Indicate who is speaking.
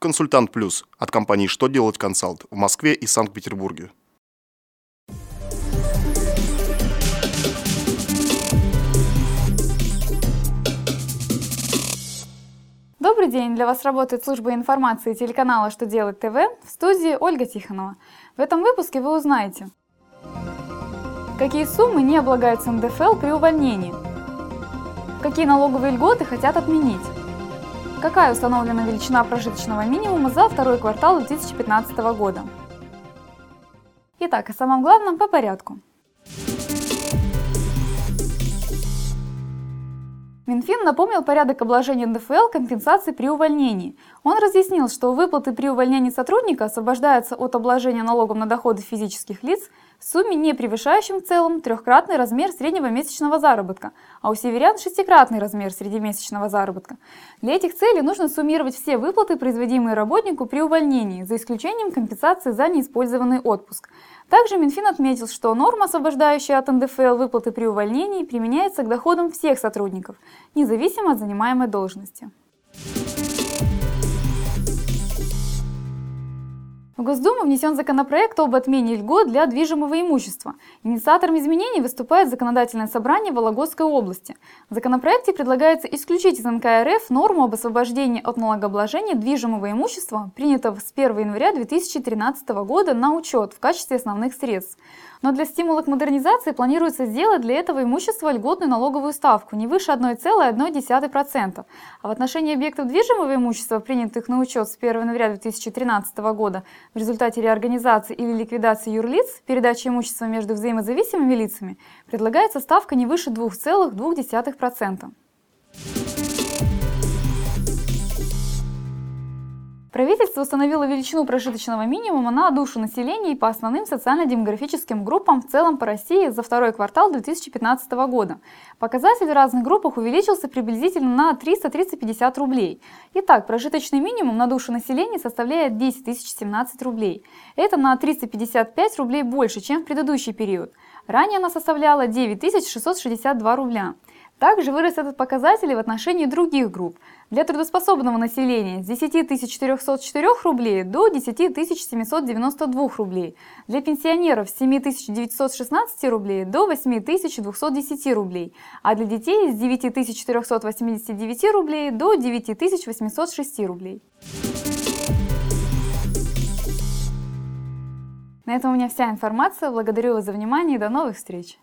Speaker 1: Консультант Плюс от компании «Что делать консалт» в Москве и Санкт-Петербурге.
Speaker 2: Добрый день! Для вас работает служба информации телеканала «Что делать ТВ» в студии Ольга Тихонова. В этом выпуске вы узнаете, какие суммы не облагаются НДФЛ при увольнении, какие налоговые льготы хотят отменить, какая установлена величина прожиточного минимума за второй квартал 2015 года. Итак, о самом главном по порядку. Минфин напомнил порядок обложения НДФЛ компенсации при увольнении. Он разъяснил, что выплаты при увольнении сотрудника освобождаются от обложения налогом на доходы физических лиц в сумме, не превышающем в целом трехкратный размер среднего месячного заработка, а у северян шестикратный размер среднемесячного заработка. Для этих целей нужно суммировать все выплаты, производимые работнику при увольнении, за исключением компенсации за неиспользованный отпуск. Также Минфин отметил, что норма, освобождающая от НДФЛ выплаты при увольнении, применяется к доходам всех сотрудников, независимо от занимаемой должности. В Госдуму внесен законопроект об отмене льгот для движимого имущества. Инициатором изменений выступает Законодательное собрание Вологодской области. В законопроекте предлагается исключить из НК РФ норму об освобождении от налогообложения движимого имущества, принятого с 1 января 2013 года на учет в качестве основных средств. Но для стимула к модернизации планируется сделать для этого имущества льготную налоговую ставку не выше 1,1%. А в отношении объектов движимого имущества, принятых на учет с 1 января 2013 года в результате реорганизации или ликвидации юрлиц, передачи имущества между взаимозависимыми лицами, предлагается ставка не выше 2,2%. Правительство установило величину прожиточного минимума на душу населения и по основным социально-демографическим группам в целом по России за второй квартал 2015 года. Показатель в разных группах увеличился приблизительно на 300-350 рублей. Итак, прожиточный минимум на душу населения составляет 10 017 рублей. Это на 355 рублей больше, чем в предыдущий период. Ранее она составляла 9 662 рубля. Также вырос этот показатель и в отношении других групп. Для трудоспособного населения с 10 404 рублей до 10 792 рублей. Для пенсионеров с 7 916 рублей до 8 210 рублей. А для детей с 9 489 рублей до 9 806 рублей. На этом у меня вся информация. Благодарю вас за внимание и до новых встреч!